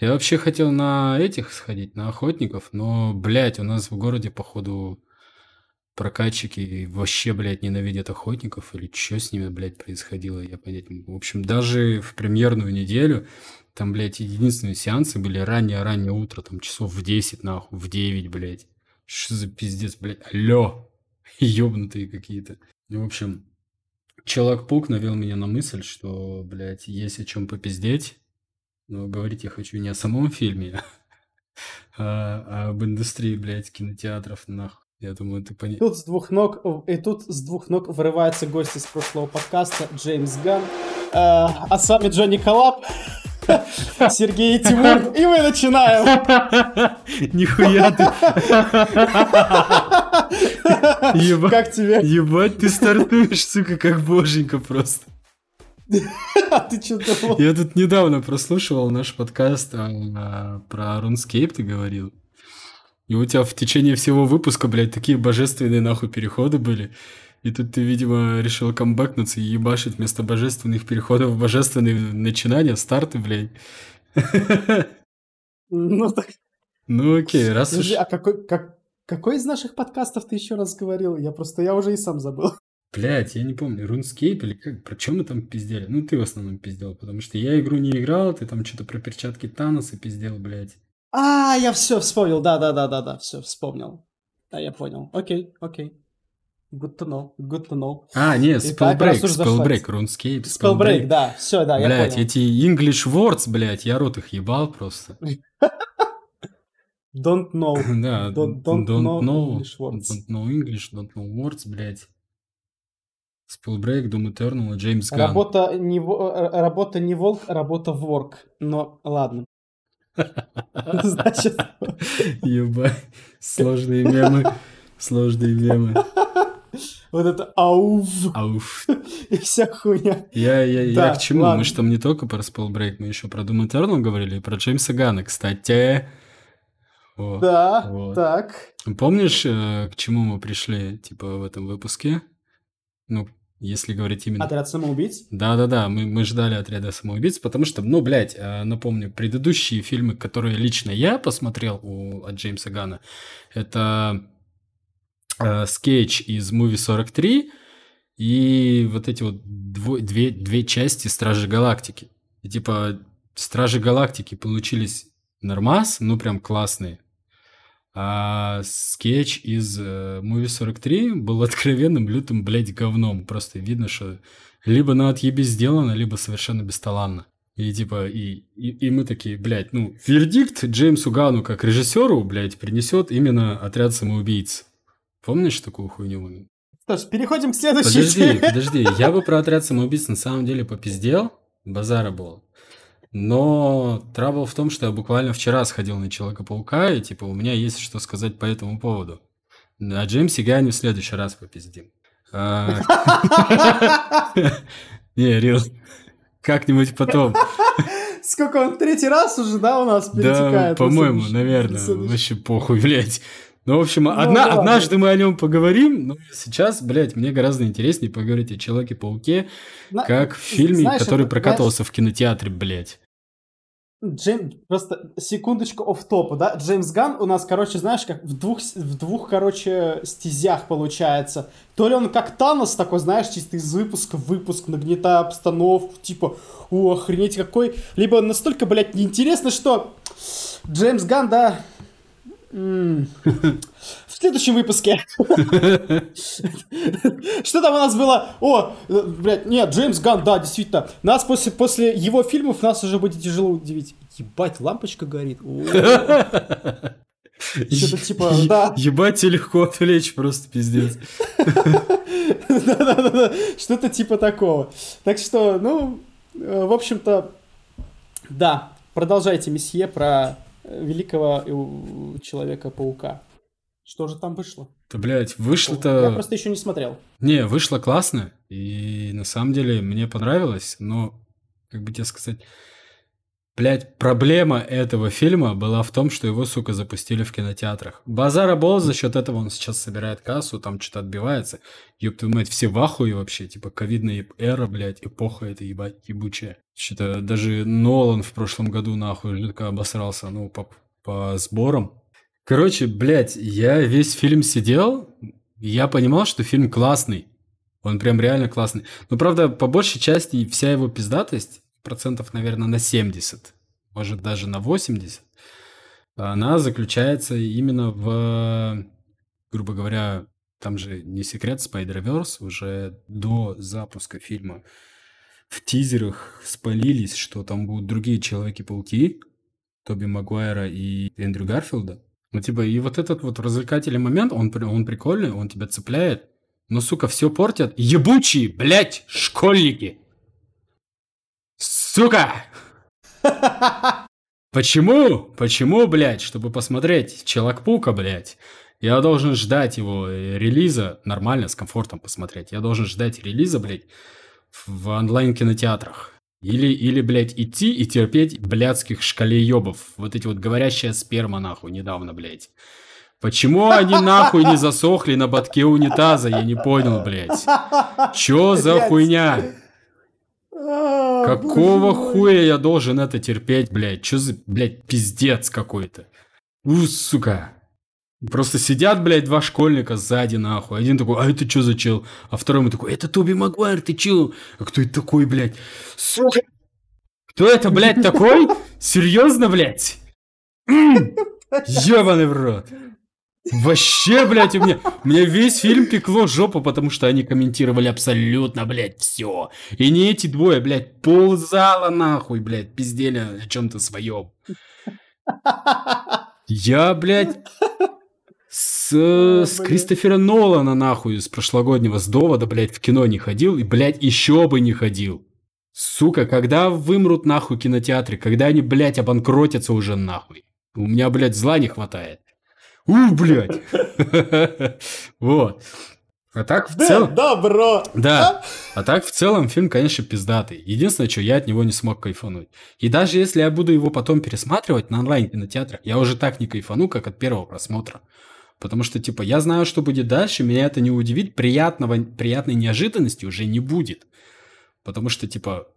Я вообще хотел на этих сходить, на охотников, но, блядь, у нас в городе, походу, прокатчики вообще, блядь, ненавидят охотников, или что с ними, блядь, происходило, я понять могу. В общем, даже в премьерную неделю там, блядь, единственные сеансы были раннее-раннее утро, там часов в 10, нахуй, в 9, блядь. Что за пиздец, блядь, алло, ёбнутые какие-то. Ну, в общем, Человек-паук навел меня на мысль, что, блядь, есть о чем попиздеть. Но говорить я хочу не о самом фильме, а, об индустрии, блядь, кинотеатров, нахуй. Я думаю, ты понял. Тут с двух ног, и тут с двух ног вырывается гость из прошлого подкаста Джеймс Ган. А, а с вами Джонни Коллаб. Сергей и Тимур, и мы начинаем. Нихуя ты. Как тебе? Ебать, ты стартуешь, сука, как боженька просто. А ты что думал? Я тут недавно прослушивал наш подкаст а, про RuneScape, ты говорил. И у тебя в течение всего выпуска, блядь, такие божественные нахуй переходы были. И тут ты, видимо, решил камбэкнуться и ебашить вместо божественных переходов божественные начинания, старты, блядь. Ну так... Ну окей, раз Подожди, уж... а какой, как, какой из наших подкастов ты еще раз говорил? Я просто, я уже и сам забыл. Блять, я не помню, RuneScape или как, про чем мы там пиздели? Ну, ты в основном пиздел, потому что я игру не играл, ты там что-то про перчатки Таноса пиздел, блядь. А, я все вспомнил, да-да-да-да-да, все вспомнил. Да, я понял. Окей, окей. Good to know, good to know. А, нет, Spellbreak, Spellbreak, RuneScape, Spellbreak. да, все, да, блядь, я понял. эти English words, блядь, я рот их ебал просто. Don't know. да, don't, don't, don't know, know English words. Don't know English, don't know words, блядь. Spellbreak, Doom Eternal, Джеймс Ганн. Работа не, э, работа не волк, работа ворк. Но ладно. Значит... Ебать, сложные мемы, сложные мемы. Вот это ауф. Ауф. И вся хуйня. Я, я, да, я к чему? Ладно. Мы же там не только про Spellbreak, мы еще про Doom Eternal говорили, и про Джеймса Гана, кстати. О, да, вот. так. Помнишь, э, к чему мы пришли, типа, в этом выпуске? Ну, если говорить именно... Отряд самоубийц? Да-да-да, мы, мы ждали отряда самоубийц, потому что, ну, блядь, э, напомню, предыдущие фильмы, которые лично я посмотрел у, от Джеймса Гана, это э, скетч из Movie 43 и вот эти вот дво, две, две части Стражи Галактики. И типа Стражи Галактики получились нормас, ну прям классные. А скетч из э, Movie 43 был откровенным лютым, блядь, говном. Просто видно, что либо на отъебе сделано, либо совершенно бесталанно. И типа, и, и, и мы такие, блядь, ну, вердикт Джеймсу Гану как режиссеру, блядь, принесет именно отряд самоубийц. Помнишь такую хуйню? Что ж, переходим к следующей Подожди, подожди, я бы про отряд самоубийц на самом деле попиздел, базара был. Но трабл в том, что я буквально вчера сходил на Человека-паука, и типа у меня есть что сказать по этому поводу. А Джеймсе Гайне в следующий раз попиздим. А, не, Рил, как-нибудь потом. Сколько он, третий раз уже, да, у нас перетекает? Да, по-моему, наверное. Вообще похуй, блядь. Ну, в общем, ну, одна, да, однажды мы о нем поговорим, но сейчас, блядь, мне гораздо интереснее поговорить о Человеке-пауке, на... как в фильме, знаешь, который это, прокатывался знаешь... в кинотеатре, блядь. Джейм... Просто секундочку оф топа да? Джеймс Ган у нас, короче, знаешь, как в двух, в двух, короче, стезях получается. То ли он как Танос такой, знаешь, чисто из выпуска в выпуск, нагнетая обстановку, типа, о, охренеть какой. Либо настолько, блядь, неинтересно, что Джеймс Ган, да, в следующем выпуске. Что там у нас было? О, блядь, нет, Джеймс Ган, да, действительно. Нас после, после его фильмов нас уже будет тяжело удивить. Ебать, лампочка горит. Что-то типа, да. Ебать, тебе легко отвлечь, просто пиздец. Да-да-да, что-то типа такого. Так что, ну, э, в общем-то, да, продолжайте, месье, про великого Человека-паука. Что же там вышло? Да, блядь, вышло-то... Я просто еще не смотрел. Не, вышло классно, и на самом деле мне понравилось, но, как бы тебе сказать, блядь, проблема этого фильма была в том, что его, сука, запустили в кинотеатрах. Базара Бол, за счет этого он сейчас собирает кассу, там что-то отбивается. Ёб твою мать, все в ахуе вообще, типа, ковидная эра, блядь, эпоха эта ебать, ебучая. Что-то даже Нолан в прошлом году нахуй жидко обосрался, ну, по, по сборам. Короче, блядь, я весь фильм сидел, я понимал, что фильм классный. Он прям реально классный. Но, правда, по большей части вся его пиздатость, процентов, наверное, на 70, может, даже на 80, она заключается именно в, грубо говоря, там же не секрет, Spider-Verse уже до запуска фильма в тизерах спалились, что там будут другие Человеки-пауки, Тоби Магуайра и Эндрю Гарфилда. Ну, типа, и вот этот вот развлекательный момент, он, он прикольный, он тебя цепляет. Но, сука, все портят ебучие, блядь, школьники. Сука! Почему? Почему, блядь, чтобы посмотреть Челокпука, блядь? Я должен ждать его релиза, нормально, с комфортом посмотреть. Я должен ждать релиза, блядь, в онлайн-кинотеатрах. Или, или, блядь, идти и терпеть блядских шкалеебов. Вот эти вот говорящая сперма, нахуй, недавно, блядь. Почему они нахуй не засохли на ботке унитаза? Я не понял, блядь. Чё за хуйня? А, Какого хуя я должен это терпеть, блядь? Чё за, блядь, пиздец какой-то? У, сука. Просто сидят, блядь, два школьника сзади, нахуй. Один такой, а это что за чел? А второй ему такой, это Тоби Магуайр, ты чел? А кто это такой, блядь? Сука! Кто это, блядь, такой? Серьезно, блядь? Ёбаный в рот. Вообще, блядь, у меня, у меня весь фильм пекло жопу, потому что они комментировали абсолютно, блядь, все. И не эти двое, блядь, ползала нахуй, блядь, пиздели о чем-то своем. Я, блядь, с, с блин. Кристофера Нолана, нахуй, с прошлогоднего, с довода, блядь, в кино не ходил, и, блядь, еще бы не ходил. Сука, когда вымрут нахуй кинотеатры, когда они, блядь, обанкротятся уже нахуй. У меня, блядь, зла не хватает. У, блядь. Вот. А так в целом... да, бро. Да. А так в целом фильм, конечно, пиздатый. Единственное, что я от него не смог кайфануть. И даже если я буду его потом пересматривать на онлайн-кинотеатрах, я уже так не кайфану, как от первого просмотра. Потому что, типа, я знаю, что будет дальше, меня это не удивит, приятного, приятной неожиданности уже не будет. Потому что, типа,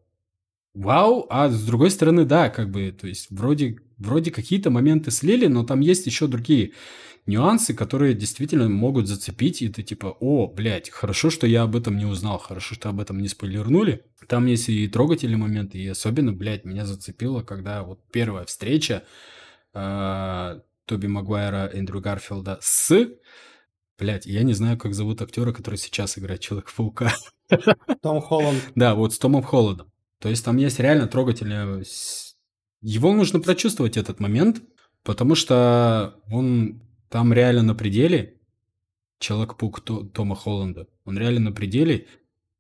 вау, а с другой стороны, да, как бы, то есть, вроде, вроде какие-то моменты слили, но там есть еще другие нюансы, которые действительно могут зацепить, и ты типа, о, блядь, хорошо, что я об этом не узнал, хорошо, что об этом не спойлернули. Там есть и трогательные моменты, и особенно, блядь, меня зацепило, когда вот первая встреча э, Тоби Магуайра, Эндрю Гарфилда с... Блядь, я не знаю, как зовут актера, который сейчас играет Человека-паука. Том Холланд. Да, вот с Томом Холландом. То есть там есть реально трогательное... с- Его нужно прочувствовать, этот момент, потому что он там реально на пределе. Человек-паук То- Тома Холланда. Он реально на пределе.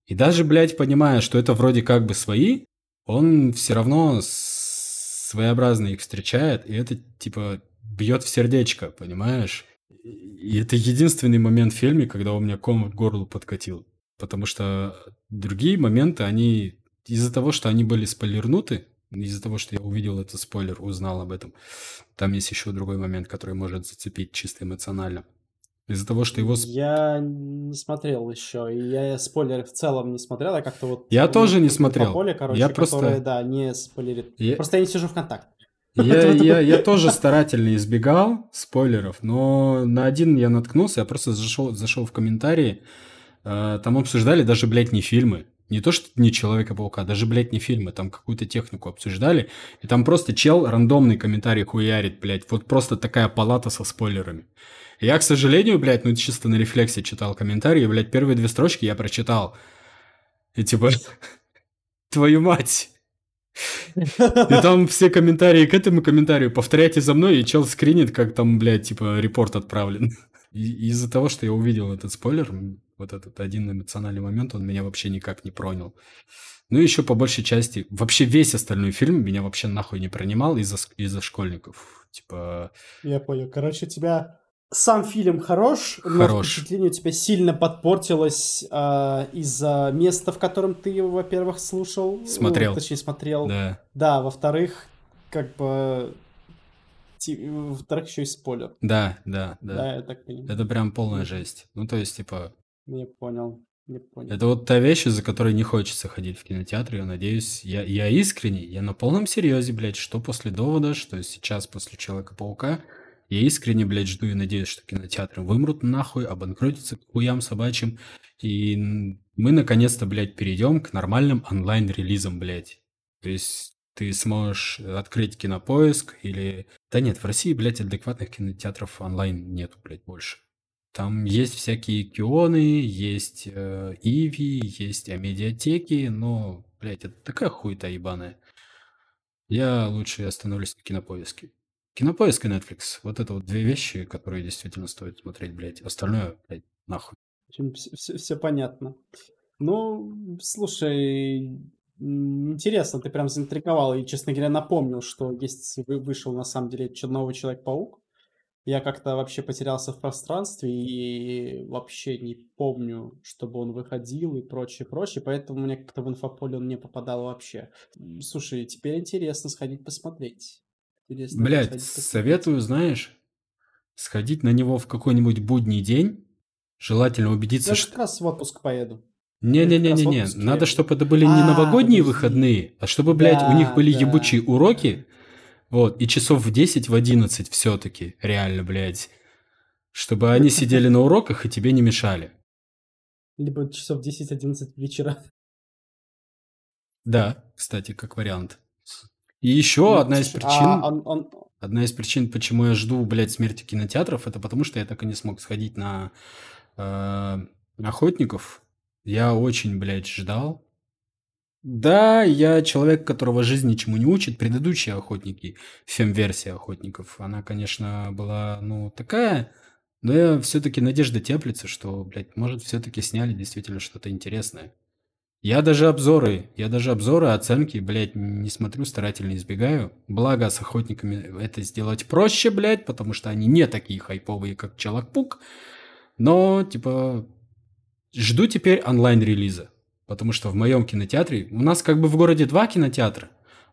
И даже, блядь, понимая, что это вроде как бы свои, он все равно своеобразно их встречает, и это, типа, бьет в сердечко, понимаешь? И это единственный момент в фильме, когда у меня ком в горло подкатил. Потому что другие моменты, они из-за того, что они были спойлернуты, из-за того, что я увидел этот спойлер, узнал об этом, там есть еще другой момент, который может зацепить чисто эмоционально. Из-за того, что его... Я не смотрел еще, и я спойлеры в целом не смотрел, я как-то вот... Я тоже не смотрел. Поле, короче, Я просто- которое, да, не спойлерит. Я- Просто я не сижу в контакт. Я, я, я тоже старательно избегал спойлеров, но на один я наткнулся, я просто зашел, зашел в комментарии, э, там обсуждали даже, блядь, не фильмы. Не то, что не Человека-паука, даже, блядь, не фильмы, там какую-то технику обсуждали, и там просто чел рандомный комментарий хуярит, блядь, вот просто такая палата со спойлерами. И Я, к сожалению, блядь, ну чисто на рефлексе читал комментарии, блядь, первые две строчки я прочитал. И типа, твою мать. И там все комментарии к этому комментарию повторяйте за мной, и чел скринит, как там, блядь, типа, репорт отправлен. Из-за того, что я увидел этот спойлер, вот этот один эмоциональный момент, он меня вообще никак не пронял. Ну и еще по большей части, вообще весь остальной фильм меня вообще нахуй не принимал из-за из-за школьников. Типа, Я понял. Короче, тебя сам фильм хорош, но Хорош. впечатление у тебя сильно подпортилось а, из-за места, в котором ты его, во-первых, слушал. ну, Смотрел. точнее, смотрел. да. Да, во-вторых, как бы... Во-вторых, еще и спойлер. Да, да, Да, да. я так понимаю. Это прям полная жесть. Ну, то есть, типа, Я понял. Не понял. Это вот та вещь, из-за которой не хочется ходить в кинотеатр. Я надеюсь, я, я искренне, я на полном серьезе, блядь, что после довода, что сейчас после Человека-паука, я искренне, блядь, жду и надеюсь, что кинотеатры вымрут нахуй, обанкротятся к хуям собачьим, и мы наконец-то, блядь, перейдем к нормальным онлайн-релизам, блядь. То есть ты сможешь открыть кинопоиск или... Да нет, в России, блядь, адекватных кинотеатров онлайн нету, блядь, больше. Там есть всякие кионы, есть э, Иви, есть амедиатеки, но, блядь, это такая хуета ебаная. Я лучше остановлюсь на кинопоиске. Кинопоиск и Netflix. Вот это вот две вещи, которые действительно стоит смотреть, блядь. Остальное, блядь, нахуй. Все, все понятно. Ну, слушай, интересно, ты прям заинтриговал. И, честно говоря, напомнил, что есть вышел на самом деле новый Человек-паук. Я как-то вообще потерялся в пространстве и вообще не помню, чтобы он выходил и прочее, прочее, поэтому мне как-то в инфополе он не попадал вообще. Слушай, теперь интересно сходить посмотреть. Интересно Блять, советую, знаешь, сходить на него в какой-нибудь будний день, желательно убедиться, Я что... как раз в отпуск поеду. Не-не-не-не-не, надо, чтобы это были не а, новогодние выходные, а чтобы, блядь, у них были ебучие уроки, вот, и часов в 10, в 11 все-таки, реально, блядь. Чтобы они сидели на уроках и тебе не мешали. Либо часов 10-11 вечера. Да, кстати, как вариант. И еще ну, одна из причин... А, он, он... Одна из причин, почему я жду, блядь, смерти кинотеатров, это потому что я так и не смог сходить на э, охотников. Я очень, блядь, ждал. Да, я человек, которого жизнь ничему не учит. Предыдущие охотники, фем-версия охотников, она, конечно, была, ну, такая, но я все-таки надежда теплится, что, блядь, может, все-таки сняли действительно что-то интересное. Я даже обзоры, я даже обзоры, оценки, блядь, не смотрю, старательно избегаю. Благо, с охотниками это сделать проще, блядь, потому что они не такие хайповые, как Челакпук. Но, типа, жду теперь онлайн-релиза. Потому что в моем кинотеатре, у нас как бы в городе два кинотеатра,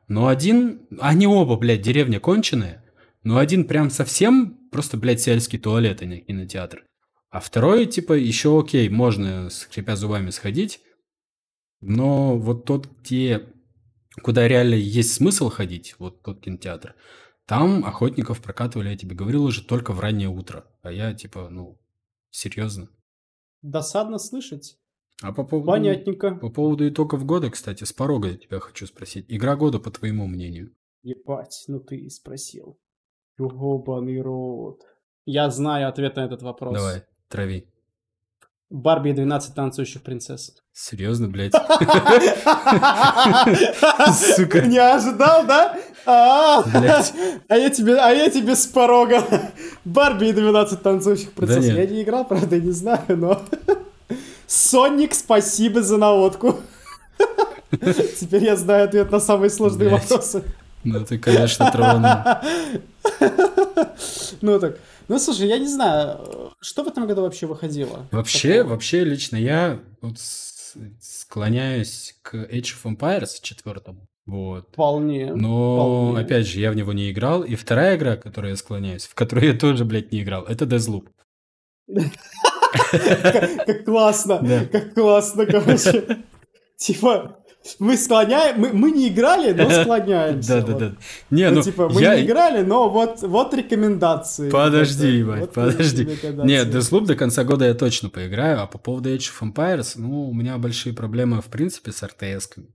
но один, они оба, блядь, деревня конченая, но один прям совсем просто, блядь, сельский туалет, а не кинотеатр. А второй, типа, еще окей, можно, скрипя зубами, сходить, но вот тот, где, куда реально есть смысл ходить, вот тот кинотеатр, там охотников прокатывали, я тебе говорил, уже только в раннее утро. А я, типа, ну, серьезно. Досадно слышать. А по поводу, Понятненько. По поводу итогов года, кстати, с порога я тебя хочу спросить. Игра года, по твоему мнению? Ебать, ну ты и спросил. Ёбаный рот. Я знаю ответ на этот вопрос. Давай, трави. Барби и 12 танцующих принцесс. Серьезно, блядь? Сука. Не ожидал, да? А, а я тебе, а я тебе с порога. Барби и 12 танцующих принцесс. Я не играл, правда, не знаю, но... Соник, спасибо за наводку. Теперь я знаю ответ на самые сложные вопросы. Ну, ты, конечно, тронул. Ну, так. Ну, слушай, я не знаю, что в этом году вообще выходило? Вообще, Такого? вообще, лично я вот склоняюсь к Age of Empires четвертому. Вот. Вполне. Но, вполне. опять же, я в него не играл. И вторая игра, к которой я склоняюсь, в которой я тоже, блядь, не играл, это Deathloop. Как классно, как классно, короче. Типа, мы склоняем, мы, мы не играли, но склоняемся. Да, да, да. Не, ну, типа, мы не играли, но вот, вот рекомендации. Подожди, ебать, подожди. Нет, Deathloop до конца года я точно поиграю, а по поводу Age of Empires, ну, у меня большие проблемы, в принципе, с RTS-ками.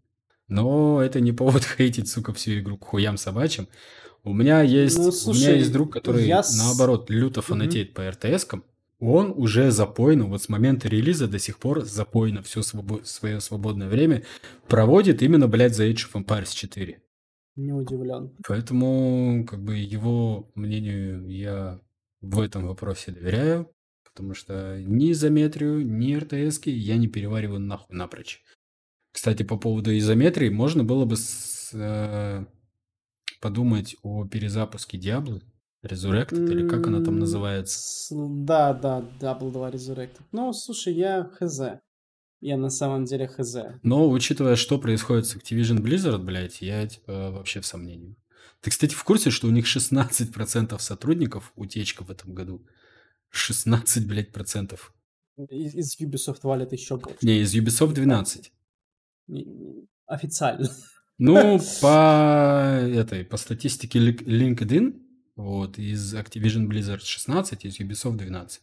Но это не повод хейтить, сука, всю игру к хуям собачьим. У меня есть, ну, слушай, у меня есть друг, который, я... наоборот, люто фанатеет по RTS-кам он уже запойно, вот с момента релиза до сих пор запойно все свобо- свое свободное время проводит именно, блядь, за Age of Empires 4. Не удивлен. Поэтому, как бы, его мнению я в этом вопросе доверяю, потому что ни изометрию, ни РТС я не перевариваю нахуй напрочь. Кстати, по поводу изометрии, можно было бы с, э, подумать о перезапуске Диаблы Resurrected, или как она там называется? Да, да, Double 2 Resurrected. Ну, слушай, я хз. Я на самом деле хз. Но, учитывая, что происходит с Activision Blizzard, блядь, я типа вообще в сомнении. Ты, кстати, в курсе, что у них 16% сотрудников утечка в этом году? 16, блядь, процентов. Из, из Ubisoft валят еще больше. Не, из Ubisoft 12. Официально. Ну, по этой, по статистике LinkedIn, вот, из Activision Blizzard 16, из Ubisoft 12.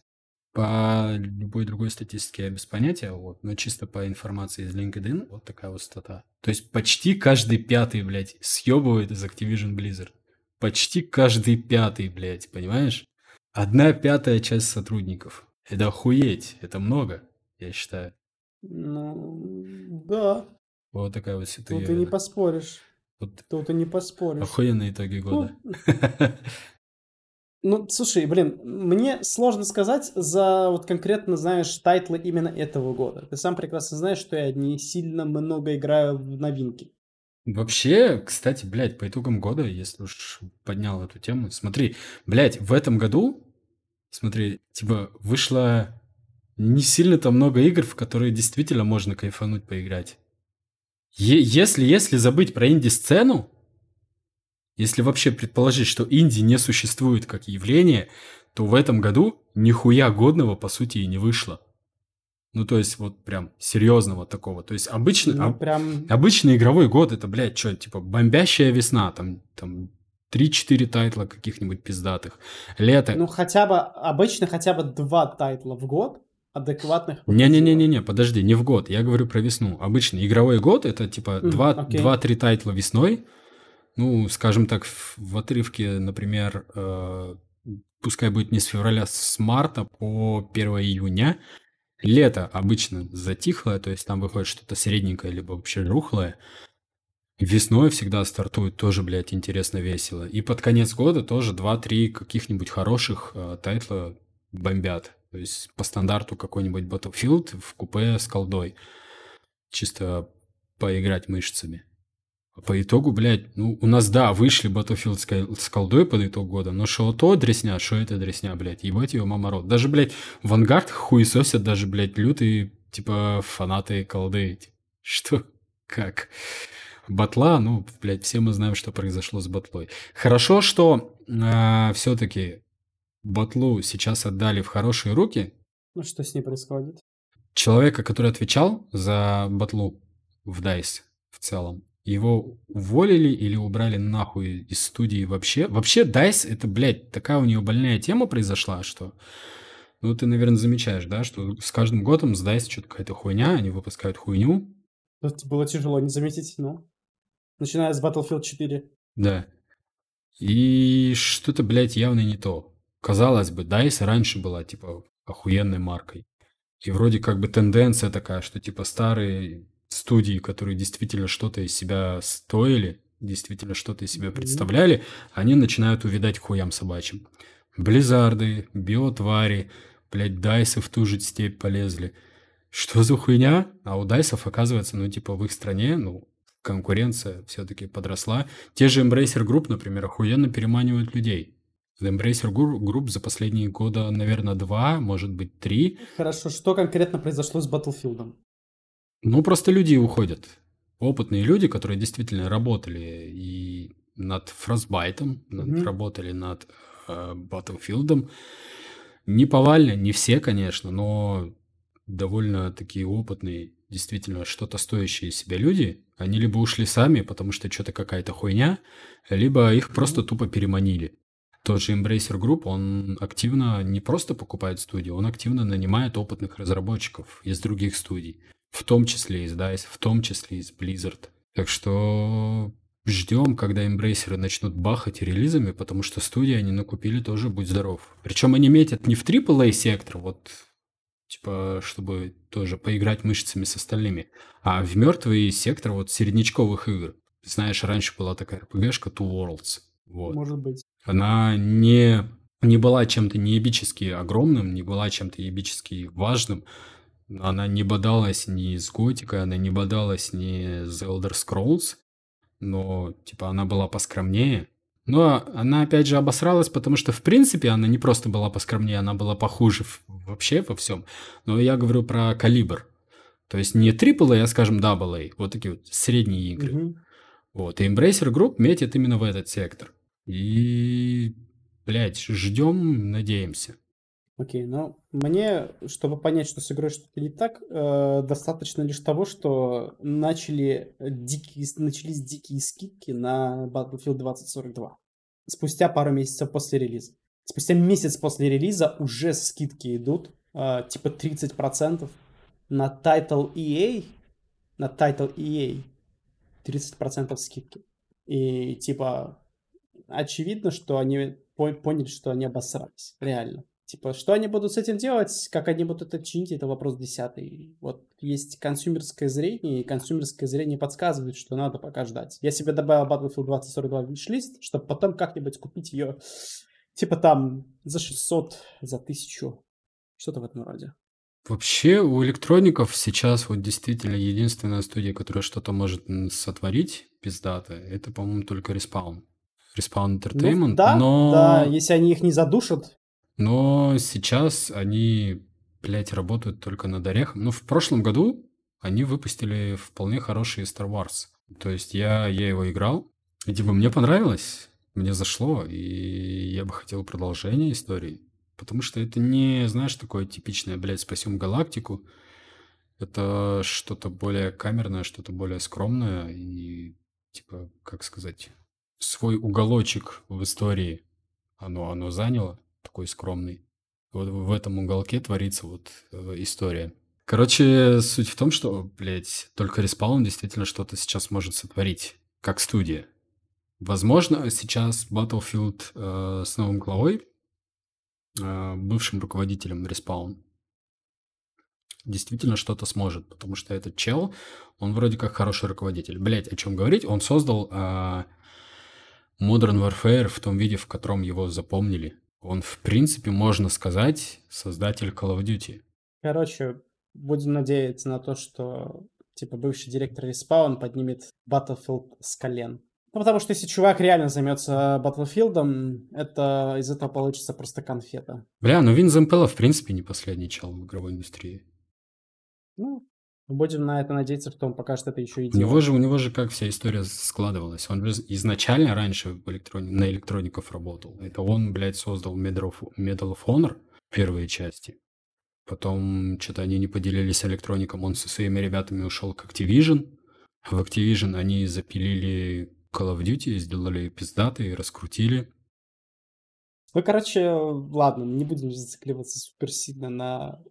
По любой другой статистике я без понятия, вот, но чисто по информации из LinkedIn вот такая вот стата. То есть почти каждый пятый, блядь, съебывает из Activision Blizzard. Почти каждый пятый, блядь, понимаешь? Одна пятая часть сотрудников. Это охуеть, это много, я считаю. Ну, да. Вот такая вот ситуация. Тут ты не поспоришь. Вот Тут ты не поспоришь. Охуенные итоги года. Ну, ну, слушай, блин, мне сложно сказать за вот конкретно, знаешь, тайтлы именно этого года. Ты сам прекрасно знаешь, что я не сильно много играю в новинки. Вообще, кстати, блядь, по итогам года, если уж поднял эту тему, смотри, блядь, в этом году, смотри, типа, вышло не сильно-то много игр, в которые действительно можно кайфануть поиграть. Если, если забыть про инди-сцену, если вообще предположить, что инди не существует как явление, то в этом году нихуя годного, по сути, и не вышло. Ну, то есть, вот прям серьезного такого. То есть, обычно, ну, прям... обычный игровой год это, блядь, что, типа, бомбящая весна, там, там 3-4 тайтла каких-нибудь пиздатых. Лето. Ну, хотя бы, обычно хотя бы два тайтла в год адекватных. Не-не-не-не, подожди, не в год, я говорю про весну. Обычный игровой год это типа 2-3 okay. тайтла весной, ну, скажем так, в отрывке, например, э, пускай будет не с февраля, с марта по 1 июня, лето обычно затихлое, то есть там выходит что-то средненькое, либо вообще тухлое. Весной всегда стартует тоже, блядь, интересно, весело. И под конец года тоже 2-3 каких-нибудь хороших э, тайтла бомбят. То есть по стандарту какой-нибудь Battlefield в купе с колдой. Чисто поиграть мышцами. По итогу, блядь, ну, у нас, да, вышли Battlefield с колдой под итог года, но что то дресня, что это дресня, блядь, ебать ее мама рот. Даже, блядь, Вангард хуесосят даже, блядь, лютые, типа, фанаты колды. Что? Как? Батла, ну, блядь, все мы знаем, что произошло с батлой. Хорошо, что э, все-таки батлу сейчас отдали в хорошие руки. Ну, что с ней происходит? Человека, который отвечал за батлу в DICE в целом, его уволили или убрали нахуй из студии вообще. Вообще, DICE, это, блядь, такая у нее больная тема произошла, что... Ну, ты, наверное, замечаешь, да, что с каждым годом с DICE что-то какая-то хуйня, они выпускают хуйню. Тут было тяжело не заметить, ну. Начиная с Battlefield 4. Да. И что-то, блядь, явно не то. Казалось бы, DICE раньше была, типа, охуенной маркой. И вроде как бы тенденция такая, что, типа, старые студии, которые действительно что-то из себя стоили, действительно что-то из себя представляли, они начинают увидать хуям собачьим. Близарды, биотвари, блядь, дайсы в ту же степь полезли. Что за хуйня? А у дайсов, оказывается, ну, типа, в их стране, ну, конкуренция все-таки подросла. Те же Embracer Group, например, охуенно переманивают людей. Embracer Group за последние года, наверное, два, может быть, три. Хорошо, что конкретно произошло с Battlefield? Ну, просто люди уходят. Опытные люди, которые действительно работали и над Frostbite, mm-hmm. работали над э, Battlefield. Не повально, не все, конечно, но довольно такие опытные, действительно что-то стоящие себя люди, они либо ушли сами, потому что что-то какая-то хуйня, либо их просто тупо переманили. Тот же Embracer Group, он активно не просто покупает студию, он активно нанимает опытных разработчиков из других студий в том числе из DICE, в том числе из Blizzard. Так что ждем, когда эмбрейсеры начнут бахать релизами, потому что студии они накупили тоже «Будь здоров». Причем они метят не в AAA сектор, вот типа, чтобы тоже поиграть мышцами с остальными, а в мертвый сектор вот середнячковых игр. Знаешь, раньше была такая RPG-шка Two Worlds. Вот. Может быть. Она не, не была чем-то неебически огромным, не была чем-то ебически важным, она не бодалась ни с Готикой, она не бодалась ни с Elder Scrolls, но, типа, она была поскромнее. Но она, опять же, обосралась, потому что, в принципе, она не просто была поскромнее, она была похуже вообще во всем. Но я говорю про калибр. То есть не AAA, а, скажем, AA. Вот такие вот средние игры. Mm-hmm. Вот. И Embracer Group метит именно в этот сектор. И, блядь, ждем, надеемся. Окей, ну, мне, чтобы понять, что с игрой что-то не так, э, достаточно лишь того, что начали дикие, начались дикие скидки на Battlefield 2042. Спустя пару месяцев после релиза. Спустя месяц после релиза уже скидки идут, э, типа 30% на Title EA, на Title EA 30% скидки. И типа очевидно, что они поняли, что они обосрались. Реально. Типа, что они будут с этим делать, как они будут это чинить, это вопрос десятый. Вот есть консюмерское зрение, и консюмерское зрение подсказывает, что надо пока ждать. Я себе добавил Battlefield 2042 в виш-лист, чтобы потом как-нибудь купить ее, типа там, за 600, за 1000, что-то в этом роде. Вообще у электроников сейчас вот действительно единственная студия, которая что-то может сотворить пиздато, это, по-моему, только Respawn. Respawn Entertainment, ну, да, но... Да, если они их не задушат, но сейчас они, блядь, работают только над орехом. Ну, в прошлом году они выпустили вполне хороший Star Wars. То есть я, я его играл, и типа мне понравилось, мне зашло, и я бы хотел продолжения истории. Потому что это не, знаешь, такое типичное, блядь, спасем галактику. Это что-то более камерное, что-то более скромное и, типа, как сказать, свой уголочек в истории оно, оно заняло такой скромный. Вот в этом уголке творится вот э, история. Короче, суть в том, что, блядь, только Respawn действительно что-то сейчас может сотворить, как студия. Возможно, сейчас Battlefield э, с новым главой, э, бывшим руководителем Respawn, действительно что-то сможет, потому что этот чел, он вроде как хороший руководитель. Блять, о чем говорить? Он создал э, Modern Warfare в том виде, в котором его запомнили. Он, в принципе, можно сказать, создатель Call of Duty. Короче, будем надеяться на то, что типа бывший директор Respawn поднимет Battlefield с колен. Ну, потому что если чувак реально займется Battlefield, это из этого получится просто конфета. Бля, ну Вин Зампелла в принципе не последний чел в игровой индустрии. Ну, Будем на это надеяться, что он покажет это еще и У него же, у него же как вся история складывалась. Он же изначально раньше в электрони... на электроников работал. Это он, блядь, создал Medal of, Medal of Honor, первые части. Потом что-то они не поделились электроником. Он со своими ребятами ушел к Activision. В Activision они запилили Call of Duty, сделали пиздаты, раскрутили. Ну, короче, ладно, не будем зацикливаться супер сильно на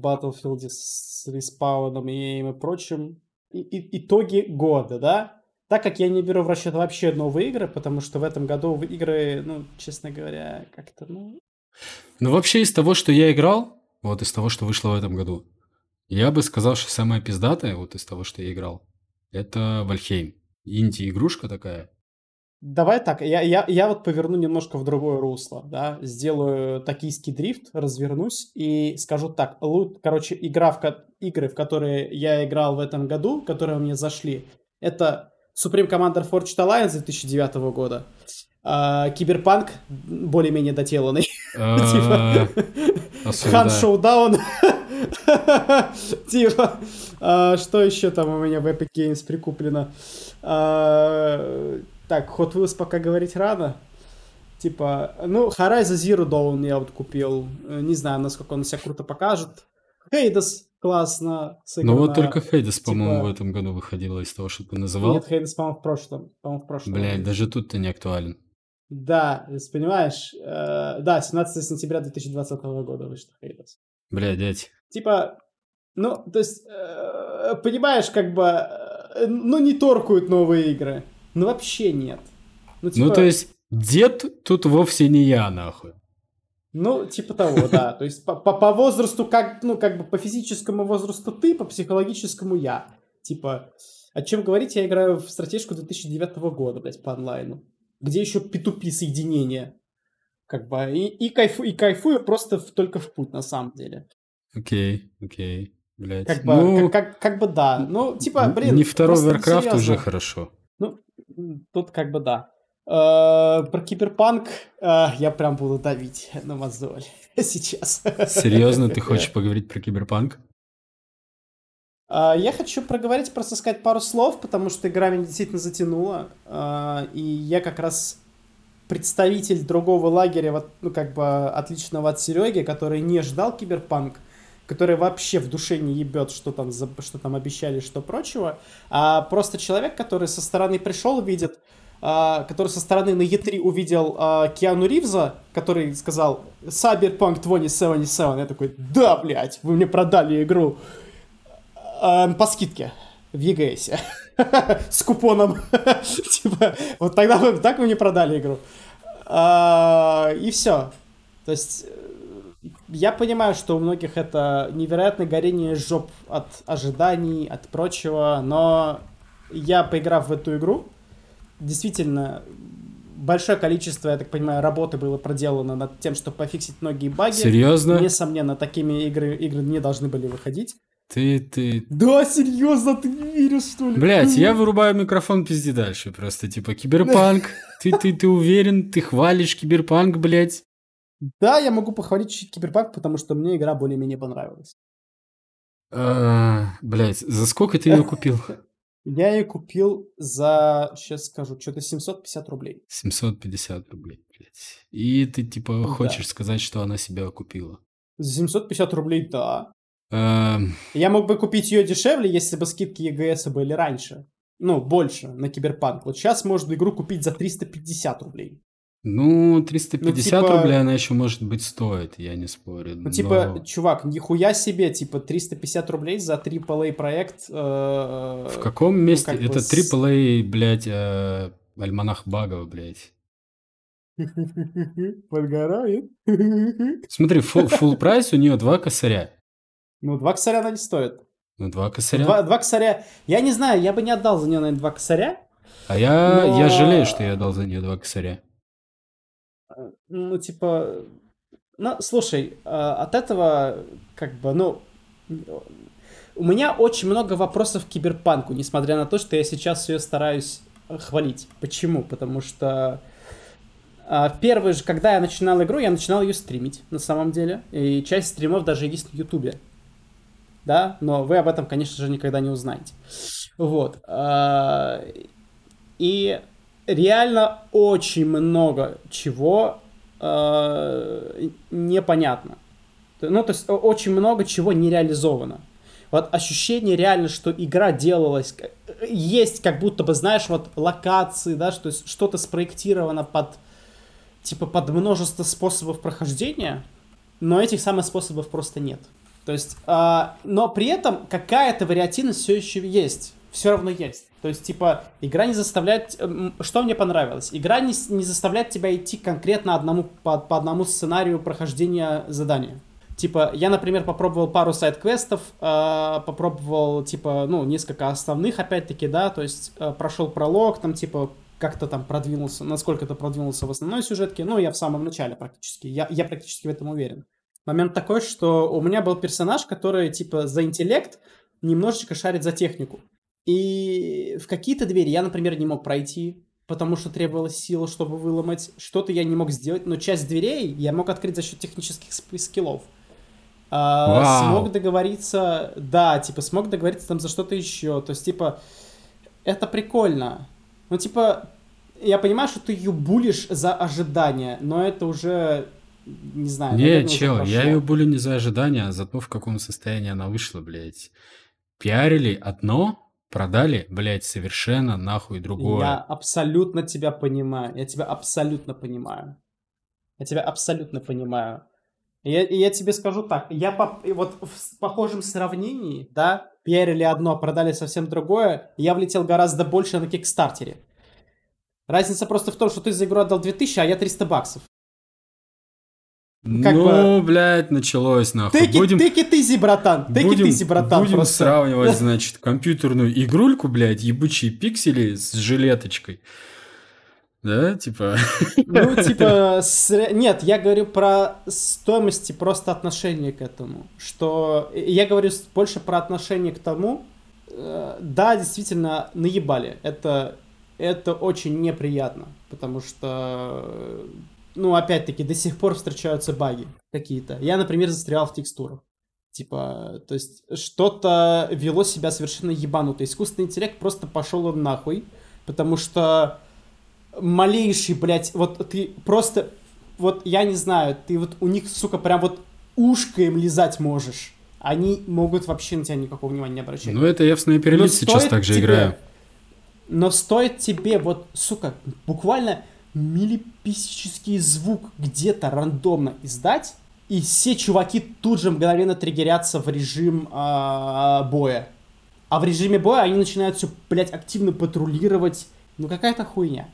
Battlefield с респауном и прочим. И, и, итоги года, да? Так как я не беру в расчет вообще новые игры, потому что в этом году игры, ну, честно говоря, как-то, ну... Ну, вообще из того, что я играл, вот из того, что вышло в этом году, я бы сказал, что самая пиздатая, вот из того, что я играл, это Вальхейм. Инди-игрушка такая, Давай так, я, я, я вот поверну немножко в другое русло, да, сделаю токийский дрифт, развернусь и скажу так, лут, короче, игра в, игры, в которые я играл в этом году, которые мне зашли, это Supreme Commander Forged Alliance 2009 года, а, Киберпанк более-менее доделанный, типа Хан Шоудаун, типа, а, что еще там у меня в Epic Games прикуплено, а, так, Hot Wheels пока говорить рано. Типа, ну, Horizon Zero Dawn я вот купил. Э, не знаю, насколько он себя круто покажет. Хейдес классно сыграно. Ну вот только Хейдес, типа... по-моему, в этом году выходила из того, что ты называл. Нет, Хейдес, по-моему, в прошлом. По-моему, в прошлом. Блядь, даже тут ты не актуален. Да, понимаешь, э, да, 17 сентября 2020 года вышел Хейдес. Бля, дядь. Типа, ну, то есть, э, понимаешь, как бы, э, ну, не торкают новые игры. Ну вообще нет. Ну, ну типа... ну то есть дед тут вовсе не я, нахуй. Ну, типа того, да. То есть по, по, по возрасту, как, ну, как бы по физическому возрасту ты, по психологическому я. Типа, о чем говорить, я играю в стратежку 2009 года, блядь, по онлайну. Где еще P2P соединение. Как бы, и, и, кайфу, и кайфую просто в, только в путь, на самом деле. Окей, okay, окей, okay, блядь. Как бы, ну, как, как, как бы да. Ну, типа, блин. Не второй Warcraft уже хорошо. Ну, тут как бы да. Э, про киберпанк э, я прям буду давить на мозоль сейчас. Серьезно, ты хочешь поговорить про киберпанк? Э, я хочу проговорить, просто сказать пару слов, потому что игра меня действительно затянула. И я как раз представитель другого лагеря, вот, ну, как бы отличного от Сереги, который не ждал киберпанк, который вообще в душе не ебет, что там, за, что там обещали, что прочего, а просто человек, который со стороны пришел, видит, а, который со стороны на E3 увидел а, Киану Ривза, который сказал Cyberpunk 2077, я такой, да, блядь, вы мне продали игру а, по скидке в EGS с купоном. типа, вот тогда вы так вы мне продали игру. А, и все. То есть я понимаю, что у многих это невероятное горение жоп от ожиданий, от прочего, но я, поиграв в эту игру, действительно большое количество, я так понимаю, работы было проделано над тем, чтобы пофиксить многие баги. Серьезно? Несомненно, такими игры, игры не должны были выходить. Ты, ты... Да, серьезно, ты не веришь, что ли? Блять, я вырубаю микрофон, пизди дальше. Просто, типа, киберпанк. Ты, ты, ты уверен? Ты хвалишь киберпанк, блять? Да, я могу похвалить чуть киберпанк, потому что мне игра более-менее понравилась. А, блять, за сколько ты ее купил? Я ее купил за, сейчас скажу, что-то 750 рублей. 750 рублей, блядь. И ты, типа, да. хочешь сказать, что она себя купила? За 750 рублей, да. Эм... Я мог бы купить ее дешевле, если бы скидки ЕГС были раньше. Ну, больше на Киберпанк. Вот сейчас можно игру купить за 350 рублей. Ну, 350 ну, типа... рублей она еще, может быть, стоит, я не спорю. Ну, типа, но... чувак, нихуя себе, типа, 350 рублей за AAA проект. Э, В каком месте? Ну, Это с... AAA, блядь, э, альманах багов, блядь. Подгорает. Смотри, full прайс у нее два косаря. Ну, два косаря она не стоит. Ну, два косаря. Два, два косаря. Я не знаю, я бы не отдал за нее, наверное, два косаря. А я, но... я жалею, что я дал за нее два косаря. Ну, типа, ну, слушай, а, от этого, как бы, ну, у меня очень много вопросов к киберпанку, несмотря на то, что я сейчас ее стараюсь хвалить. Почему? Потому что а, первый же, когда я начинал игру, я начинал ее стримить, на самом деле. И часть стримов даже есть на Ютубе. Да, но вы об этом, конечно же, никогда не узнаете. Вот. А, и реально очень много чего э, непонятно. Ну, то есть очень много чего не реализовано. Вот ощущение реально, что игра делалась, есть как будто бы, знаешь, вот локации, да, что что-то спроектировано под, типа, под множество способов прохождения, но этих самых способов просто нет. То есть, э, но при этом какая-то вариативность все еще есть, все равно есть. То есть, типа, игра не заставляет... Эм, что мне понравилось? Игра не, не заставляет тебя идти конкретно одному, по, по одному сценарию прохождения задания. Типа, я, например, попробовал пару сайт-квестов, э, попробовал, типа, ну, несколько основных, опять-таки, да, то есть э, прошел пролог, там, типа, как-то там продвинулся, насколько-то продвинулся в основной сюжетке, ну, я в самом начале практически, я, я практически в этом уверен. Момент такой, что у меня был персонаж, который, типа, за интеллект немножечко шарит за технику. И в какие-то двери я, например, не мог пройти, потому что требовалась сила, чтобы выломать. Что-то я не мог сделать, но часть дверей я мог открыть за счет технических скиллов. А, смог договориться, да, типа, смог договориться там за что-то еще. То есть, типа, это прикольно. Ну, типа, я понимаю, что ты ее булишь за ожидания, но это уже не знаю. Не, чел, я ее булю не за ожидания, а за то, в каком состоянии она вышла, блядь. Пиарили одно, Продали, блядь, совершенно нахуй другое. Я абсолютно тебя понимаю. Я тебя абсолютно понимаю. Я тебя абсолютно понимаю. Я, я тебе скажу так, я по, вот в похожем сравнении, да, пиарили одно, продали совсем другое, я влетел гораздо больше на Кикстартере. Разница просто в том, что ты за игру отдал 2000, а я 300 баксов. Как ну, бы... блядь, началось нахуй. Take будем... It easy, братан. Take будем, easy, братан. Будем просто. сравнивать, значит, компьютерную игрульку, блядь, ебучие пиксели с жилеточкой. Да, типа... Ну, типа, с... нет, я говорю про стоимости просто отношения к этому. Что я говорю больше про отношение к тому, э, да, действительно, наебали. Это, это очень неприятно, потому что ну, опять-таки, до сих пор встречаются баги какие-то. Я, например, застрял в текстурах. Типа, то есть, что-то вело себя совершенно ебануто. Искусственный интеллект просто пошел он нахуй, потому что малейший, блядь, вот ты просто, вот я не знаю, ты вот у них, сука, прям вот ушко им лизать можешь. Они могут вообще на тебя никакого внимания не обращать. Ну, это я в Снайпер сейчас также тебе, играю. Но стоит тебе, вот, сука, буквально миллиписический звук где-то рандомно издать, и все чуваки тут же мгновенно триггерятся в режим э, боя. А в режиме боя они начинают все, блядь, активно патрулировать. Ну, какая-то хуйня.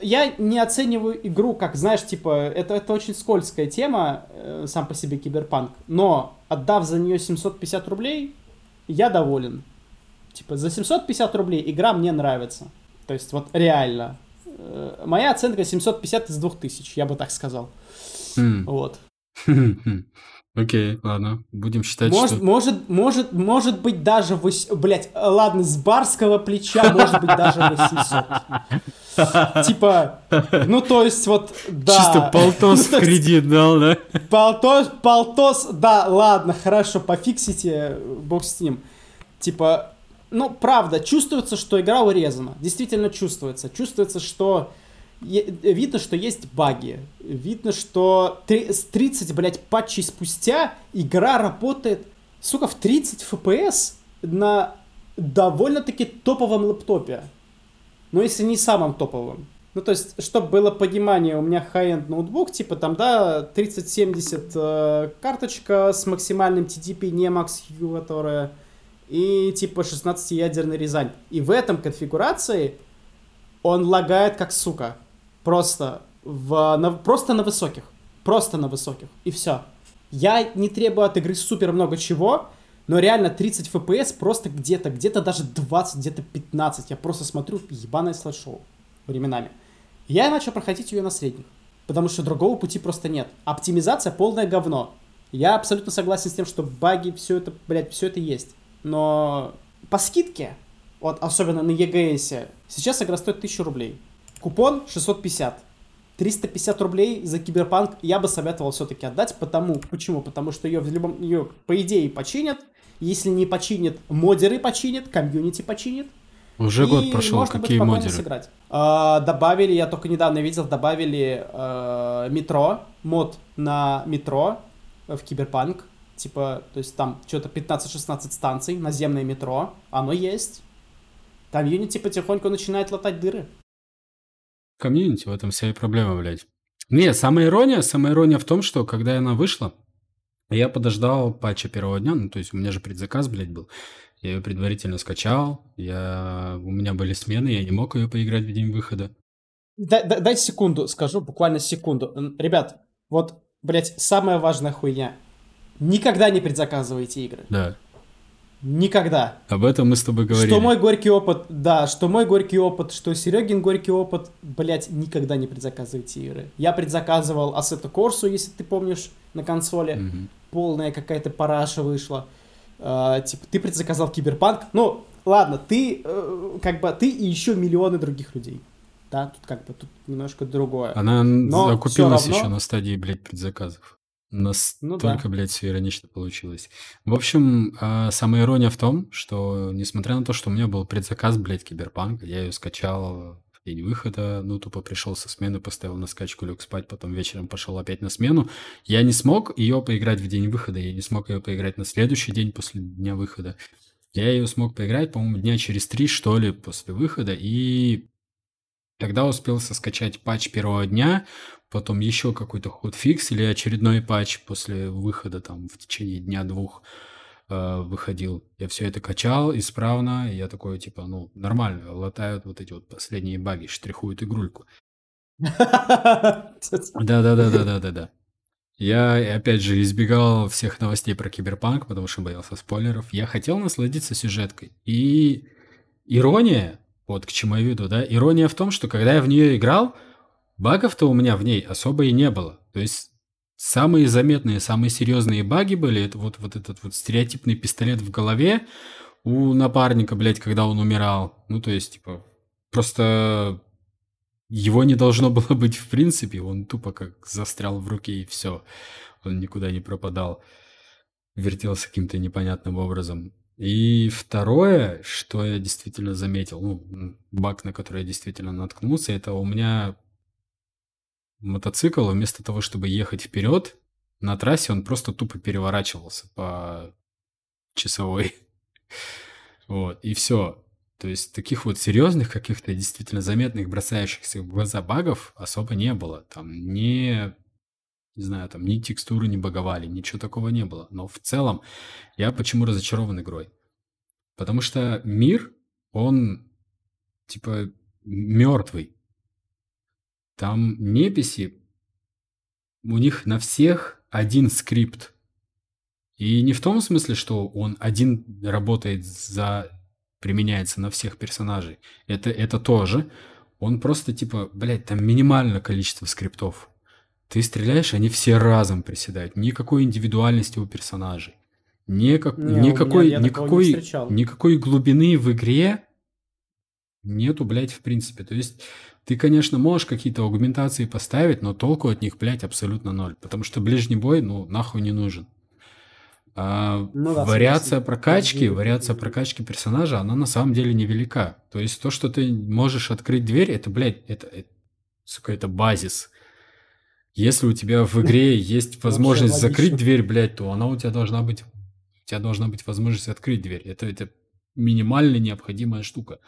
Я не оцениваю игру как, знаешь, типа, это, это очень скользкая тема, э, сам по себе киберпанк. Но, отдав за нее 750 рублей, я доволен. Типа, за 750 рублей игра мне нравится. То есть, вот реально. Э, моя оценка 750 из 2000, я бы так сказал. Mm. Вот. Окей, ладно, будем считать, может, что... Может, может, может быть даже... Вось... Блять, ладно, с барского плеча может быть даже 800. Типа, ну то есть вот, да. Чисто полтос в кредит дал, да? Полтос, полтос, да, ладно, хорошо, пофиксите, бог с ним. Типа, ну, правда, чувствуется, что игра урезана. Действительно чувствуется. Чувствуется, что видно, что есть баги. Видно, что 30, блядь, патчей спустя игра работает, сука, в 30 FPS на довольно-таки топовом лэптопе. Ну, если не самым топовым. Ну, то есть, чтобы было понимание, у меня high-end ноутбук, типа там, да, 3070 э, карточка с максимальным TDP, не Max U, которая, и типа 16-ядерный Рязань. И в этом конфигурации он лагает как сука. Просто, в, на, просто на высоких. Просто на высоких. И все. Я не требую от игры супер много чего, но реально 30 FPS просто где-то, где-то даже 20, где-то 15. Я просто смотрю ебаное слайд-шоу временами. Я начал проходить ее на средних, потому что другого пути просто нет. Оптимизация полное говно. Я абсолютно согласен с тем, что баги, все это, блядь, все это есть. Но по скидке, вот особенно на EGS, сейчас игра стоит 1000 рублей. Купон 650. 350 рублей за киберпанк я бы советовал все-таки отдать, потому, почему? Потому что ее в любом, ее по идее починят, если не починят, модеры починят, комьюнити починит. Уже год прошел, какие модеры? Сыграть. А, добавили, я только недавно видел, добавили а, метро, мод на метро в киберпанк, типа, то есть там что-то 15-16 станций, наземное метро, оно есть. Комьюнити потихоньку начинает латать дыры комьюнити, в этом вся и проблема, блядь. Не, самая ирония, самая ирония в том, что когда она вышла, я подождал патча первого дня, ну, то есть у меня же предзаказ, блядь, был. Я ее предварительно скачал, я... у меня были смены, я не мог ее поиграть в день выхода. Дай, дай, дай секунду скажу, буквально секунду. Ребят, вот, блядь, самая важная хуйня. Никогда не предзаказывайте игры. Да. Никогда. Об этом мы с тобой говорили. Что мой горький опыт, да, что мой горький опыт, что Серегин горький опыт, блять, никогда не предзаказывайте игры. Я предзаказывал Assetto Corsa, если ты помнишь, на консоли. Угу. Полная какая-то параша вышла. Uh, типа, ты предзаказал Киберпанк. Ну, ладно, ты, uh, как бы, ты и еще миллионы других людей. Да, тут как бы, тут немножко другое. Она Но окупилась равно... еще на стадии, блядь, предзаказов. Настолько, ну, да. блядь, все иронично получилось. В общем, э, самая ирония в том, что, несмотря на то, что у меня был предзаказ, блядь, Киберпанк, я ее скачал в день выхода, ну, тупо пришел со смены, поставил на скачку, лег спать, потом вечером пошел опять на смену. Я не смог ее поиграть в день выхода, я не смог ее поиграть на следующий день после дня выхода. Я ее смог поиграть, по-моему, дня через три, что ли, после выхода, и Тогда успел скачать патч первого дня, потом еще какой-то ход-фикс или очередной патч после выхода там в течение дня-двух э, выходил. Я все это качал исправно, и я такой, типа, ну, нормально, латают вот эти вот последние баги, штрихуют игрульку. Да-да-да-да-да-да-да. Я, опять же, избегал всех новостей про Киберпанк, потому что боялся спойлеров. Я хотел насладиться сюжеткой. И ирония, вот к чему я веду, да, ирония в том, что когда я в нее играл, Багов-то у меня в ней особо и не было. То есть самые заметные, самые серьезные баги были, это вот, вот этот вот стереотипный пистолет в голове у напарника, блядь, когда он умирал. Ну, то есть, типа, просто его не должно было быть в принципе, он тупо как застрял в руке и все. Он никуда не пропадал, вертелся каким-то непонятным образом. И второе, что я действительно заметил, ну, баг, на который я действительно наткнулся, это у меня мотоцикл, вместо того, чтобы ехать вперед, на трассе он просто тупо переворачивался по часовой. Вот, и все. То есть таких вот серьезных каких-то действительно заметных бросающихся в глаза багов особо не было. Там не, не знаю, там ни текстуры не баговали, ничего такого не было. Но в целом я почему разочарован игрой? Потому что мир, он типа мертвый. Там неписи, у них на всех один скрипт. И не в том смысле, что он один работает за применяется на всех персонажей. Это, это тоже. Он просто типа, блядь, там минимальное количество скриптов. Ты стреляешь, они все разом приседают. Никакой индивидуальности у персонажей. Никак, не, никакой, меня, никакой, не никакой глубины в игре нету, блядь, в принципе. То есть ты, конечно, можешь какие-то аугментации поставить, но толку от них, блядь, абсолютно ноль. Потому что ближний бой, ну, нахуй не нужен. А ну, да, вариация прокачки, вариация прокачки персонажа, она на самом деле невелика. То есть то, что ты можешь открыть дверь, это, блядь, это, это сука, это базис. Если у тебя в игре есть возможность закрыть дверь, блядь, то она у тебя должна быть, у тебя должна быть возможность открыть дверь. Это, это минимально необходимая штука.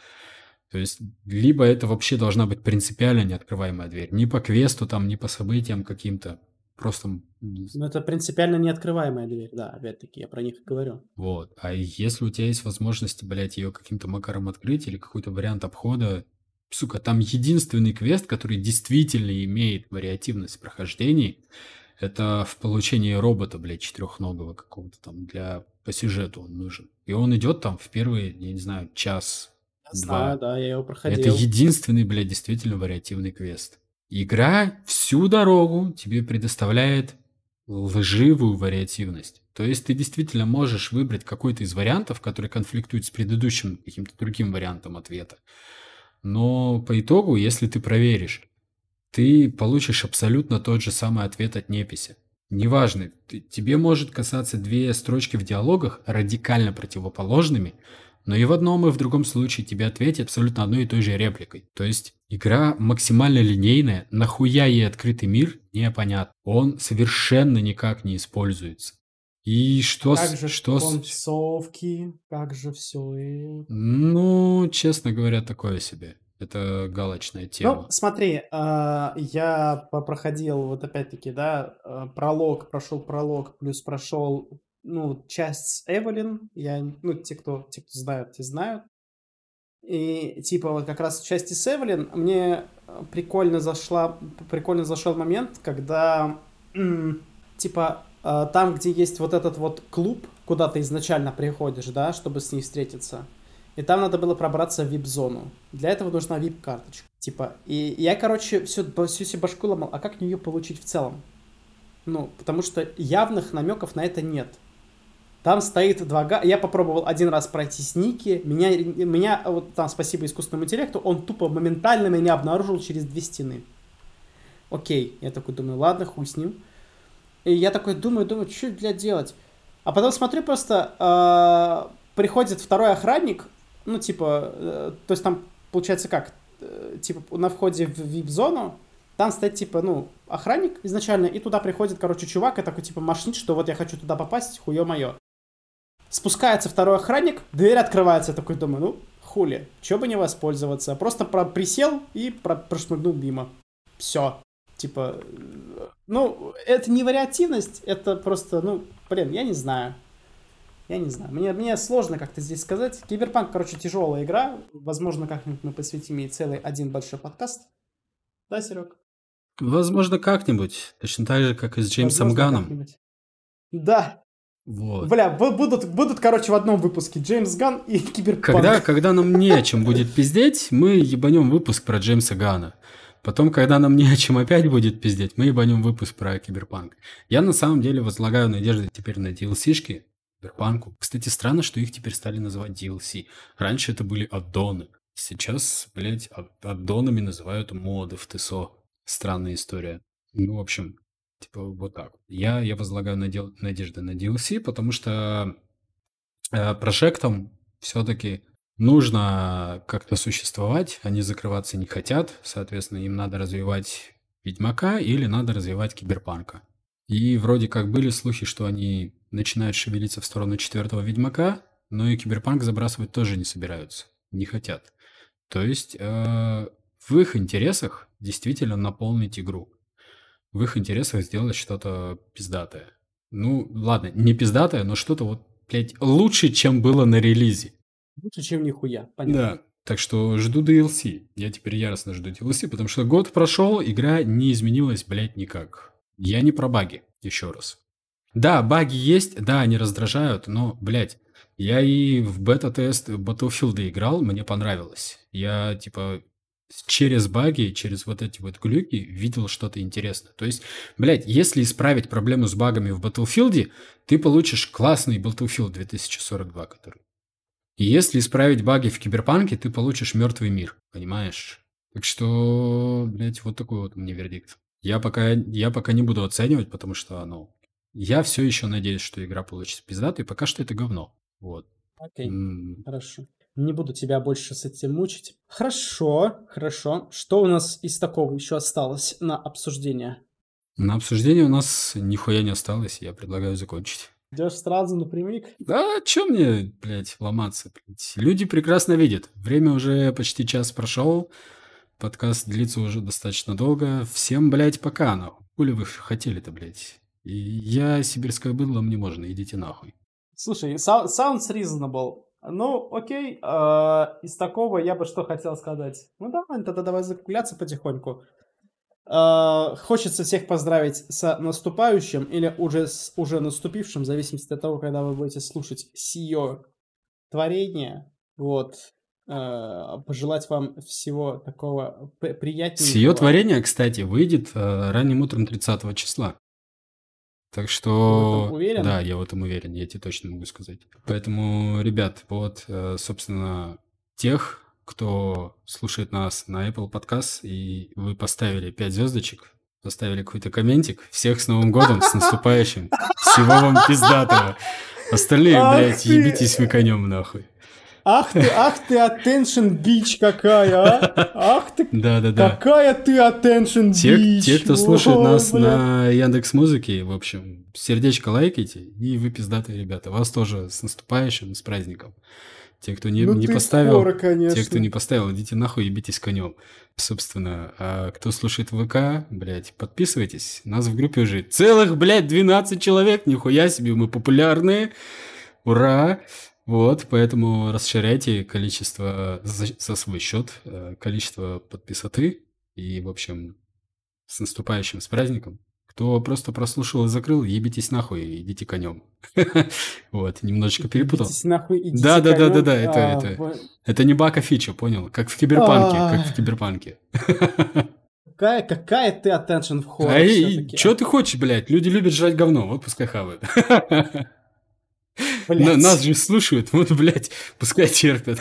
То есть, либо это вообще должна быть принципиально неоткрываемая дверь. Ни по квесту, там, ни по событиям каким-то. Просто... Ну, это принципиально неоткрываемая дверь, да, опять-таки, я про них и говорю. Вот. А если у тебя есть возможность, блядь, ее каким-то макаром открыть или какой-то вариант обхода, сука, там единственный квест, который действительно имеет вариативность прохождений, это в получении робота, блядь, четырехногого какого-то там для по сюжету он нужен. И он идет там в первый, я не знаю, час, Знаю, да, я его проходил. Это единственный, блядь, действительно вариативный квест. Игра всю дорогу тебе предоставляет лживую вариативность. То есть ты действительно можешь выбрать какой-то из вариантов, который конфликтует с предыдущим каким-то другим вариантом ответа. Но по итогу, если ты проверишь, ты получишь абсолютно тот же самый ответ от неписи. Неважно, ты, тебе может касаться две строчки в диалогах радикально противоположными, но и в одном, и в другом случае тебе ответят абсолютно одной и той же репликой. То есть игра максимально линейная, нахуя ей открытый мир, непонятно. Он совершенно никак не используется. И что... Как же что концовки, как же все Ну, честно говоря, такое себе. Это галочная ну, тема. Ну, смотри, а, я проходил вот опять-таки, да, а, пролог, прошел пролог, плюс прошел ну, часть с Эвелин, я, ну, те, кто, те, кто знают, те знают. И, типа, вот как раз в части с Эвелин мне э, прикольно зашла, прикольно зашел момент, когда, типа, э, там, где есть вот этот вот клуб, куда ты изначально приходишь, да, чтобы с ней встретиться, и там надо было пробраться в вип-зону. Для этого нужна вип-карточка. Типа, и я, короче, всю, всю себе башку ломал, а как ее получить в целом? Ну, потому что явных намеков на это нет. Там стоит два га... Я попробовал один раз пройти с Ники. Меня, меня вот там, спасибо искусственному интеллекту, он тупо моментально меня обнаружил через две стены. Окей. Я такой думаю, ладно, хуй с ним. И я такой думаю, думаю, что для делать? А потом смотрю просто, э, приходит второй охранник, ну, типа, э, то есть там, получается как, э, типа, на входе в вип-зону, там стоит, типа, ну, охранник изначально, и туда приходит, короче, чувак и такой, типа, машнит, что вот я хочу туда попасть, хуё моё. Спускается второй охранник, дверь открывается. Я такой думаю, ну, хули, чё бы не воспользоваться. Просто про присел и про прошмыгнул мимо. Все. Типа, ну, это не вариативность, это просто, ну, блин, я не знаю. Я не знаю. Мне, мне сложно как-то здесь сказать. Киберпанк, короче, тяжелая игра. Возможно, как-нибудь мы посвятим ей целый один большой подкаст. Да, Серег? Возможно, как-нибудь. Точно так же, как и с Джеймсом Возможно, Ганом. Да, вот. Бля, будут, будут, короче, в одном выпуске Джеймс Ган и Киберпанк. Когда, когда нам не о чем будет пиздеть, мы ебанем выпуск про Джеймса Гана. Потом, когда нам не о чем опять будет пиздеть, мы ебанем выпуск про Киберпанк. Я на самом деле возлагаю надежды теперь на DLC-шки Киберпанку. Кстати, странно, что их теперь стали называть DLC. Раньше это были аддоны. Сейчас, блядь, аддонами называют моды в ТСО. Странная история. Ну, в общем, Типа вот так. Я, я возлагаю надел, надежды на DLC, потому что э, проектам все-таки нужно как-то существовать, они закрываться не хотят, соответственно, им надо развивать Ведьмака или надо развивать Киберпанка. И вроде как были слухи, что они начинают шевелиться в сторону четвертого Ведьмака, но и Киберпанк забрасывать тоже не собираются, не хотят. То есть э, в их интересах действительно наполнить игру. В их интересах сделать что-то пиздатое. Ну, ладно, не пиздатое, но что-то вот, блядь, лучше, чем было на релизе. Лучше, чем нихуя, понятно. Да, так что жду DLC. Я теперь яростно жду DLC, потому что год прошел, игра не изменилась, блядь, никак. Я не про баги, еще раз. Да, баги есть, да, они раздражают, но, блядь, я и в бета-тест Battlefield играл, мне понравилось. Я, типа, через баги, через вот эти вот глюки видел что-то интересное. То есть, блядь, если исправить проблему с багами в Battlefield, ты получишь классный Battlefield 2042, который. И если исправить баги в Киберпанке, ты получишь мертвый мир, понимаешь? Так что, блядь, вот такой вот мне вердикт. Я пока, я пока не буду оценивать, потому что, ну, я все еще надеюсь, что игра получится пиздатой, пока что это говно. Вот. Окей, М- хорошо. Не буду тебя больше с этим мучить. Хорошо, хорошо. Что у нас из такого еще осталось на обсуждение? На обсуждение у нас нихуя не осталось, я предлагаю закончить. Идешь сразу напрямик? Да, чё мне, блядь, ломаться, блядь. Люди прекрасно видят. Время уже почти час прошел. Подкаст длится уже достаточно долго. Всем, блядь, пока, нахуй. Хули вы хотели-то, блядь. И я сибирское быдло, мне можно, идите нахуй. Слушай, sounds reasonable. Ну, окей, э, из такого я бы что хотел сказать. Ну давай, тогда давай закругляться потихоньку. Э, хочется всех поздравить с наступающим или уже с уже наступившим, в зависимости от того, когда вы будете слушать сие творение. Вот. Э, пожелать вам всего такого приятненького. Сие творение, кстати, выйдет э, ранним утром 30 числа. Так что... уверен? Да, я в этом уверен, я тебе точно могу сказать. Поэтому, ребят, вот, э, собственно, тех, кто слушает нас на Apple Podcast, и вы поставили 5 звездочек, поставили какой-то комментик. Всех с Новым годом, с наступающим. Всего вам пиздатого. Остальные, блядь, ебитесь вы конем нахуй. Ах ты, ах ты, attention бич какая, а? Ах ты, да, да, да. какая ты attention те, Те, кто слушает О, нас бля. на Яндекс Музыке, в общем, сердечко лайкайте, и вы пиздатые ребята. Вас тоже с наступающим, с праздником. Те, кто не, ну, не поставил, скоро, те, кто не поставил, идите нахуй и битесь конем. Собственно, а кто слушает ВК, блядь, подписывайтесь. Нас в группе уже целых, блядь, 12 человек, нихуя себе, мы популярные. Ура! Вот, поэтому расширяйте количество за, за свой счет, э, количество подписоты. И, в общем, с наступающим, с праздником. Кто просто прослушал и закрыл, ебитесь нахуй, идите конем. Вот, немножечко перепутал. Нахуй, идите Да, да, да, да, да, это, это, это не бака фича, понял? Как в киберпанке, как в киберпанке. Какая, какая ты attention в хоррор А что ты хочешь, блядь? Люди любят жрать говно, вот пускай хавают. Блядь. Нас же слушают, вот, блядь, пускай терпят.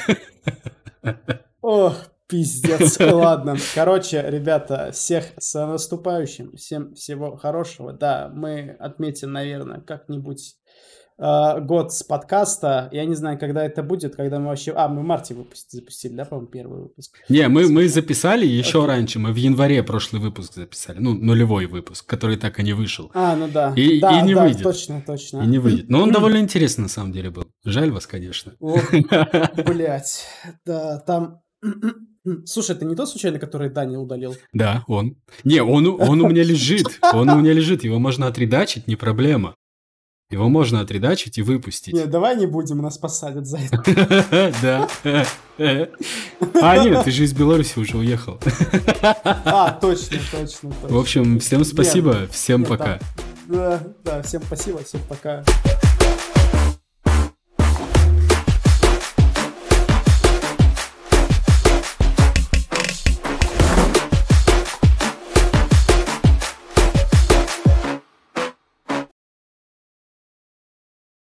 Ох, пиздец. Ладно. Короче, ребята, всех с наступающим. Всем всего хорошего. Да, мы отметим, наверное, как-нибудь э, год с подкаста. Я не знаю, когда это будет, когда мы вообще... А, мы в марте выпуск... запустили, да, по-моему, первый выпуск? Не, мы, мы записали еще okay. раньше. Мы в январе прошлый выпуск записали. Ну, нулевой выпуск, который так и не вышел. А, ну да. И, да, и не да, выйдет. точно, точно. И не выйдет. Но он довольно интересный, на самом деле, был. Жаль вас, конечно. Блять. Да, там... Слушай, это не тот случайно, который Даня удалил? Да, он. Не, он, он у меня лежит. Он у меня лежит. Его можно отредачить, не проблема. Его можно отредачить и выпустить. Нет, давай не будем, нас посадят за это. Да. А, нет, ты же из Беларуси уже уехал. А, точно, точно, В общем, всем спасибо, всем пока. Да, да, всем спасибо, всем пока.